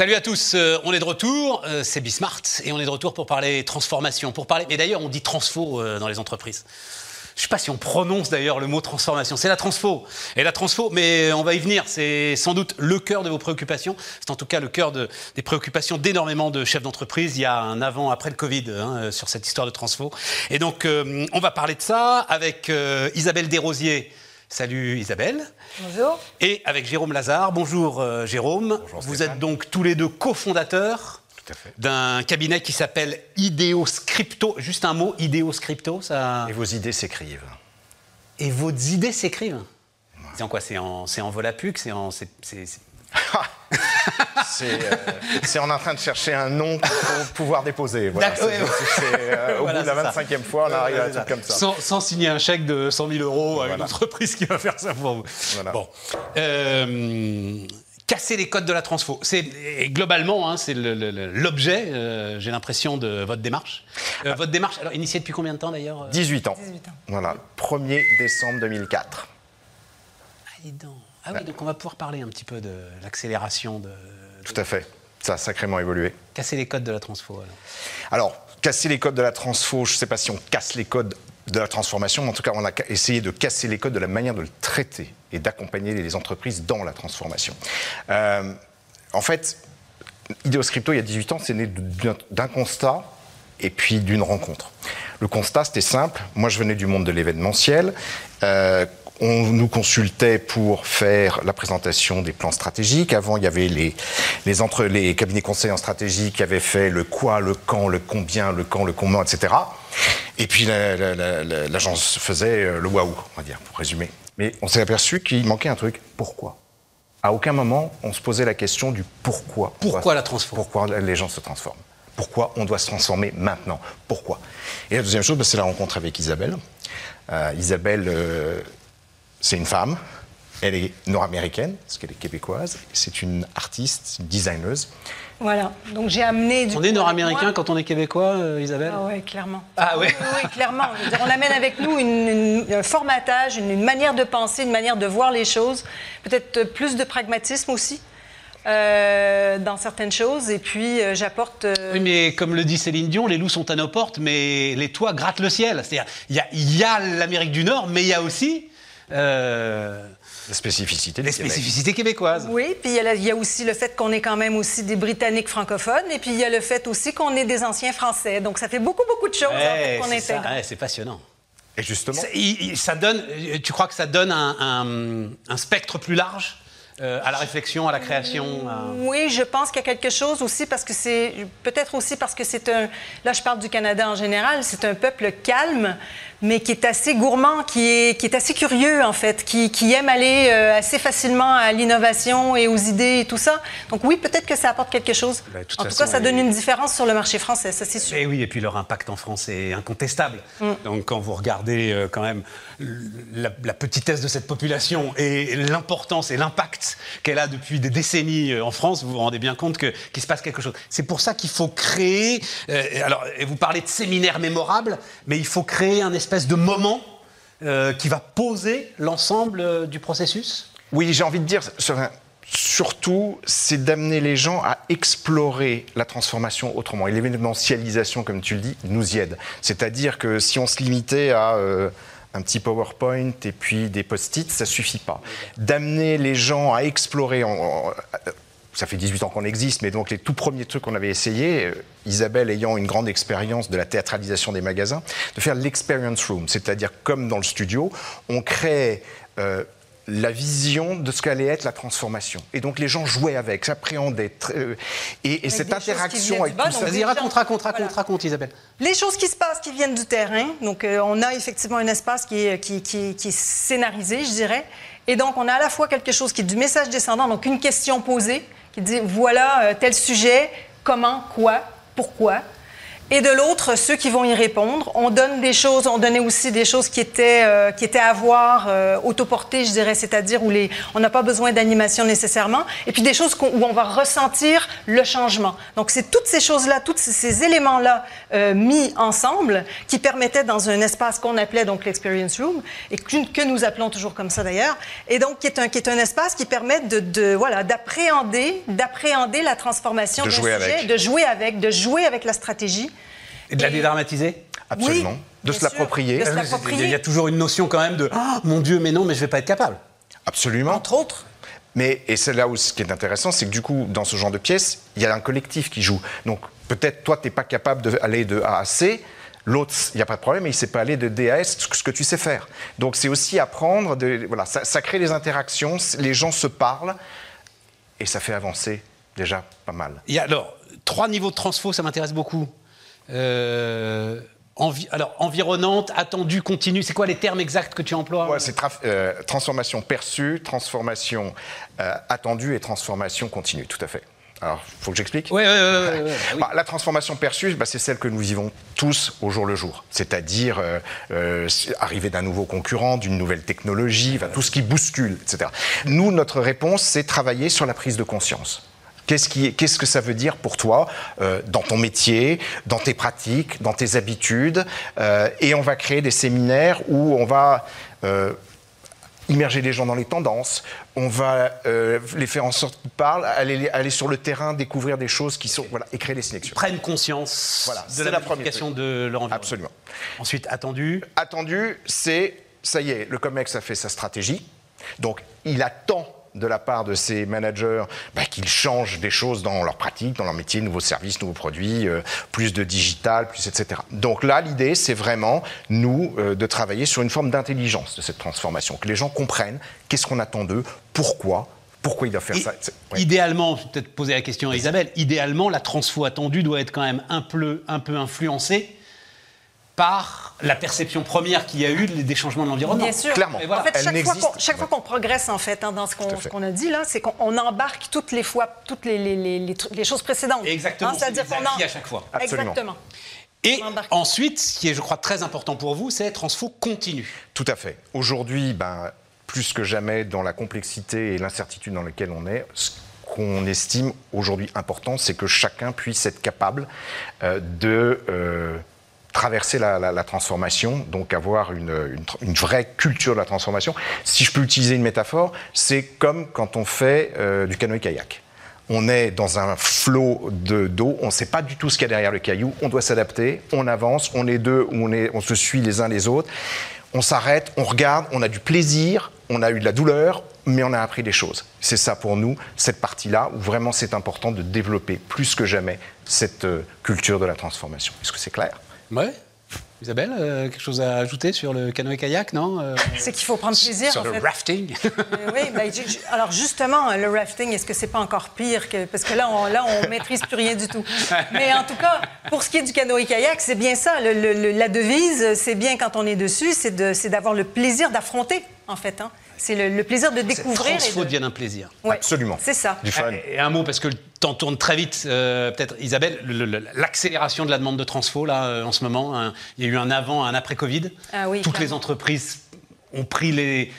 Salut à tous, euh, on est de retour, euh, c'est Bismart et on est de retour pour parler transformation, pour parler. Et d'ailleurs, on dit transfo euh, dans les entreprises. Je ne sais pas si on prononce d'ailleurs le mot transformation. C'est la transfo. Et la transfo, mais on va y venir. C'est sans doute le cœur de vos préoccupations. C'est en tout cas le cœur de- des préoccupations d'énormément de chefs d'entreprise. Il y a un avant, après le Covid hein, sur cette histoire de transfo. Et donc, on va parler de ça avec Isabelle Desrosiers. Salut Isabelle. Bonjour. Et avec Jérôme Lazare. Bonjour euh, Jérôme. Vous Stéphane. êtes donc tous les deux cofondateurs d'un cabinet qui s'appelle Ideo Scripto. Juste un mot, Ideo Scripto, ça. Et vos idées s'écrivent. Et vos idées s'écrivent. C'est en quoi? C'est en, c'est en Volapük C'est en. c'est- c'est- c'est- C'est euh, en train de chercher un nom pour pouvoir déposer. Voilà. D'accord, C'est- euh, au Voilà, bout de la c'est ça. 25e fois, on arrive à un truc comme ça. Sans, sans signer un chèque de 100 000 euros à une entreprise qui va faire ça pour vous. Voilà. Bon. Euh, casser les codes de la transfo. C'est globalement, hein, c'est l'objet, euh, j'ai l'impression, de votre démarche. Euh, votre démarche, alors initiée depuis combien de temps d'ailleurs euh? 18 ans. 18 ans. Voilà, 1er décembre 2004. Ah, dis donc. Ah oui, donc on va pouvoir parler un petit peu de l'accélération de, Tout à fait. Ça a sacrément évolué. casser les codes de la transfo. alors. Alors, casser les codes de la transfo, je ne sais pas si on casse les codes de la transformation, mais en tout cas, on a essayé de casser les codes de la manière de le traiter et d'accompagner les entreprises dans la transformation. Euh, en fait, Ideoscripto, il y a 18 ans, c'est né d'un- d'un constat et puis d'une rencontre. Le constat, c'était simple. Moi, je venais du monde de l'événementiel. Euh, on nous consultait pour faire la présentation des plans stratégiques. Avant, il y avait les, les, entre, les cabinets conseils en stratégie qui avaient fait le quoi, le quand, le combien, le quand, le comment, etc. Et puis la- la- la- la- l'agence faisait euh, le waouh, on va dire, pour résumer. Mais on s'est aperçu qu'il manquait un truc. Pourquoi? À aucun moment, on se posait la question du pourquoi. Pourquoi la transfo Pourquoi les gens se transforment? Pourquoi on doit se transformer maintenant? Pourquoi? Et la deuxième chose, bah, c'est la rencontre avec Isabelle. Euh, Isabelle, euh, c'est une femme. Elle est nord-américaine, parce qu'elle est québécoise. C'est une artiste, une designeuse. Voilà. Donc j'ai amené du On est nord-américain quand on est québécois, euh, Isabelle Ah ouais, clairement. Ah ouais. Oui, oui, clairement. On amène avec nous une- une- un formatage, une, une manière de penser, une manière de voir les choses, peut-être plus de pragmatisme aussi euh, dans certaines choses. Et puis euh, j'apporte. euh, Oui, mais comme le dit Céline Dion, les loups sont à nos portes, mais les toits grattent le ciel. C'est-à-dire, il y a, il y a l'Amérique du Nord, mais il y a aussi euh, les spécificités québécoises. Oui, puis il y, a y aussi le fait qu'on est quand même aussi des Britanniques francophones, et puis il y a le fait aussi qu'on est des anciens Français. Donc ça fait beaucoup, beaucoup de choses en fait, Ouais, qu'on intègre. ouais, c'est passionnant. Et justement, Ça, il- il- ça donne, tu crois que ça donne un, un- un spectre plus large euh, à la réflexion, à la création à- Oui, je pense qu'il y a quelque chose aussi parce que c'est peut-être aussi parce que c'est un. Là, je parle du Canada en général. C'est un peuple calme, mais qui est assez gourmand, qui est, qui est assez curieux en fait, qui, qui aime aller euh, assez facilement à l'innovation et aux idées et tout ça. Donc oui, peut-être que ça apporte quelque chose. Ben, toute en tout cas, ça donne une différence sur le marché français, ça c'est sûr. Et oui, et puis leur impact en France est incontestable. Donc quand vous regardez euh, quand même la, la petitesse de cette population et l'importance et l'impact qu'elle a depuis des décennies euh, en France, vous vous rendez bien compte qu'il se passe quelque chose. C'est pour ça qu'il faut créer, euh, alors et vous parlez de séminaires mémorables, mais il faut créer un espèce de moment euh, qui va poser l'ensemble euh, du processus? Oui, j'ai envie de dire, sur- surtout, c'est d'amener les gens à explorer la transformation autrement. Et l'événementialisation, comme tu le dis, nous y aide. C'est-à-dire que si on se limitait à euh, un petit PowerPoint et puis des post-it, ça suffit pas. D'amener les gens à explorer. en- en- ça fait 18 ans qu'on existe, mais donc les tout premiers trucs qu'on avait essayé, euh, Isabelle ayant une grande expérience de la théâtralisation des magasins, de faire l'experience room, c'est-à-dire comme dans le studio, on crée euh, la vision de ce qu'allait être la transformation. Et donc les gens jouaient avec, s'appréhendaient. euh, et, et cette interaction avec bas, tout ça. Vas-y, raconte, raconte, raconte, Voilà. raconte, Isabelle. Les choses qui se passent, qui viennent du terrain. Donc, euh, on a effectivement un espace qui est, qui, qui- qui est scénarisé, je dirais. Et donc, on a à la fois quelque chose qui est du message descendant, donc une question posée, qui dit voilà euh, tel sujet, comment, quoi, pourquoi. Et de l'autre, ceux qui vont y répondre. On donne des choses, on donnait aussi des choses qui étaient, euh, qui étaient à voir euh, autoportées, je dirais, c'est-à-dire où les, on n'a pas besoin d'animation nécessairement, et puis des choses où on va ressentir le changement. Donc, c'est toutes ces choses-là, tous ces éléments-là euh, mis ensemble qui permettaient dans un espace qu'on appelait donc l'experience room, et que, que, nous appelons toujours comme ça d'ailleurs, et donc qui est un, qui est un espace qui permet de, de voilà, d'appréhender, d'appréhender la transformation de jouer sujet, avec. de jouer avec, de jouer avec la stratégie. Et de la dédramatiser Absolument. Oui, de se sûr, l'approprier. de se Il y a toujours une notion quand même de Ah, mon Dieu, mais non, mais je vais pas être capable. Absolument. Entre autres. Mais, et c'est là où ce qui est intéressant, c'est que du coup, dans ce genre de pièce, il y a un collectif qui joue. Donc peut-être toi, tu n'es pas capable d'aller de A à C, l'autre, il n'y a pas de problème, mais il ne sait pas aller de D à S, ce que tu sais faire. Donc c'est aussi apprendre, de, voilà, ça, ça crée des interactions, les gens se parlent, et ça fait avancer déjà pas mal. Il y a alors trois niveaux de transfo, ça m'intéresse beaucoup. Euh, envi- alors, environnante, attendue, continue, c'est quoi les termes exacts que tu emploies Ouais, c'est euh, transformation perçue, transformation euh, attendue et transformation continue, tout à fait. Alors, il faut que j'explique Ouais, ouais, ouais. Bah, la transformation perçue, bah, c'est celle que nous vivons tous au jour le jour. C'est-à-dire euh, euh, c'est arriver d'un nouveau concurrent, d'une nouvelle technologie, tout ce qui bouscule, etc. Nous, notre réponse, c'est travailler sur la prise de conscience. Qu'est-ce, qui, qu'est-ce que ça veut dire pour toi euh, dans ton métier, dans tes pratiques, dans tes habitudes Euh, Et on va créer des séminaires où on va euh, immerger les gens dans les tendances, on va euh, les faire en sorte qu'ils parlent, aller, aller sur le terrain, découvrir des choses qui sont... Voilà, et créer des sélections. Prennent conscience Voilà, de la, la modification de leur environnement. Absolument. Ensuite, attendu. Attendu, c'est, ça y est, le COMEX a fait sa stratégie. Donc, il attend de la part de ses managers bah, qu'ils changent des choses dans leur pratique, dans leur métier, nouveaux services, nouveaux produits, euh, plus de digital, plus etc. Donc là, l'idée, c'est vraiment, nous, euh, de travailler sur une forme d'intelligence de cette transformation, que les gens comprennent qu'est-ce qu'on attend d'eux, pourquoi, pourquoi ils doivent faire Et ça. Ouais. Idéalement, je vais peut-être poser la question à Isabelle, idéalement, la transfo attendue doit être quand même un peu, un peu influencée par la perception première qu'il y a eu des changements de l'environnement. Bien sûr. Clairement. Et voilà. En fait, Elle chaque fois, qu'on, chaque fois qu'on progresse en fait hein, dans ce qu'on, ce a dit là, c'est qu'on on embarque toutes les fois toutes les, les, les- les tru- les choses précédentes. Exactement, Hein, c'est-à-dire qu'on en- à chaque fois. Absolument. Exactement. Et ensuite, ce qui est, je crois, très important pour vous, c'est transfo continue. Tout à fait. Aujourd'hui, ben, plus que jamais, dans la complexité et l'incertitude dans laquelle on est, ce qu'on estime aujourd'hui important, c'est que chacun puisse être capable euh, de euh, traverser la, transformation, donc avoir une, une vraie culture de la transformation. Si je peux utiliser une métaphore, c'est comme quand on fait euh, du canoë-kayak. On est dans un flot de d'eau, on ne sait pas du tout ce qu'il y a derrière le caillou, on doit s'adapter, on avance, on est deux, on, est, on se suit les uns les autres, on s'arrête, on regarde, on a du plaisir, on a eu de la douleur, mais on a appris des choses. C'est ça pour nous, cette partie-là, où vraiment c'est important de développer plus que jamais cette euh, culture de la transformation. Est-ce que c'est clair? Ouais. Isabelle, euh, quelque chose à ajouter sur le canoë-kayak, non Euh, C'est qu'il faut prendre plaisir. Sur en le fait. rafting Euh, oui, ben, ju- alors justement, le rafting, est-ce que c'est pas encore pire que parce que là, on, là, on maîtrise plus rien du tout. Mais en tout cas, pour ce qui est du canoë-kayak, c'est bien ça. Le- le- le- la devise, c'est bien quand on est dessus, c'est de- d'avoir le plaisir d'affronter, en fait. hein. C'est le, le plaisir de découvrir. transfo de- devienne un plaisir. Ouais, Absolument. C'est ça. Du fun. Et un mot, parce que le temps tourne très vite, euh, peut-être Isabelle, le- le- l'accélération de la demande de transfo, là, euh, en ce moment, hein, il y a eu un avant, un après-Covid. Ah oui, Toutes les entreprises ont pris les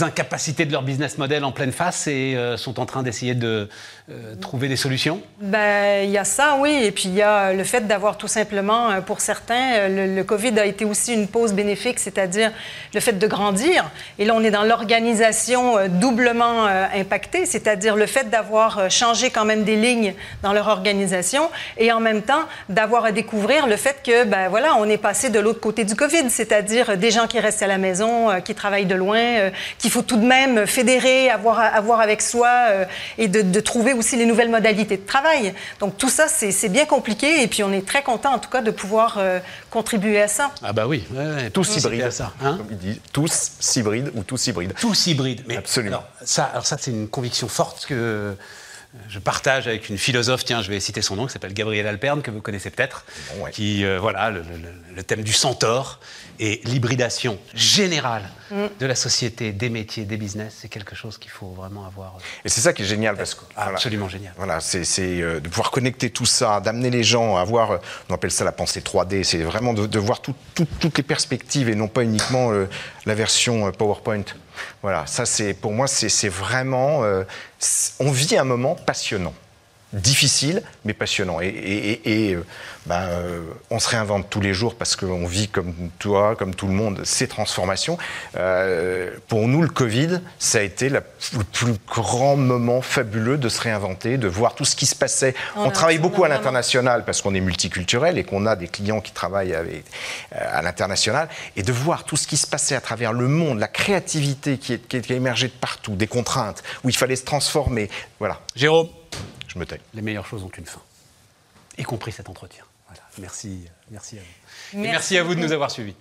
incapacités de leur business model en pleine face et euh, sont en train d'essayer de euh, trouver des solutions. Ben, il y a ça, oui. Et puis, il y a le fait d'avoir tout simplement, euh, pour certains, le, le COVID a été aussi une pause bénéfique, c'est-à-dire le fait de grandir. Et là, on est dans l'organisation doublement impactée, c'est-à-dire le fait d'avoir changé quand même des lignes dans leur organisation et en même temps d'avoir à découvrir le fait que, ben voilà, on est passé de l'autre côté du COVID, c'est-à-dire des gens qui restent à la maison, qui travaillent de loin, qu'il faut tout de même fédérer, avoir, avoir avec soi euh, et de, de trouver aussi les nouvelles modalités de travail. Donc tout ça, c'est c'est bien compliqué et puis on est très content en tout cas de pouvoir euh, contribuer à ça. Ah bah oui, ouais, ouais, Tous hybrides. ça. hein. comme ils disent. Tous hybrides ou tous hybrides. tous hybrides. Mais Absolument. Alors ça, alors ça c'est une conviction forte que je partage avec une philosophe, tiens, je vais citer son nom, qui s'appelle Gabriel Alperne, que vous connaissez peut-être, Bon, ouais. qui, euh, voilà, le, le- le thème du centaure et l'hybridation générale de la société, des métiers, des business, c'est quelque chose qu'il faut vraiment avoir. euh, Et c'est ça qui est génial parce que absolument génial. Voilà, c'est c'est, euh, de pouvoir connecter tout ça, d'amener les gens à voir, on appelle ça la pensée 3D, c'est vraiment de, de voir tout- tout- toutes les perspectives et non pas uniquement euh, la version PowerPoint. Voilà, ça c'est pour moi c'est vraiment, euh, on vit un moment passionnant. Difficile, mais passionnant. Et, et- et- et, euh, ben, euh, on se réinvente tous les jours parce qu'on vit comme toi, comme tout le monde, ces transformations. Euh, pour nous, le Covid, ça a été la- le plus grand moment fabuleux de se réinventer, de voir tout ce qui se passait. On travaille beaucoup à l'international parce qu'on est multiculturel et qu'on a des clients qui travaillent avec- euh, à l'international. Et de voir tout ce qui se passait à travers le monde, la créativité qui, est- qui a émergé de partout, des contraintes, où il fallait se transformer. Voilà, Jérôme, je me tais. les meilleures choses ont une fin, y compris cet entretien. Voilà. Merci, merci à vous. Et Merci à vous de nous avoir suivis.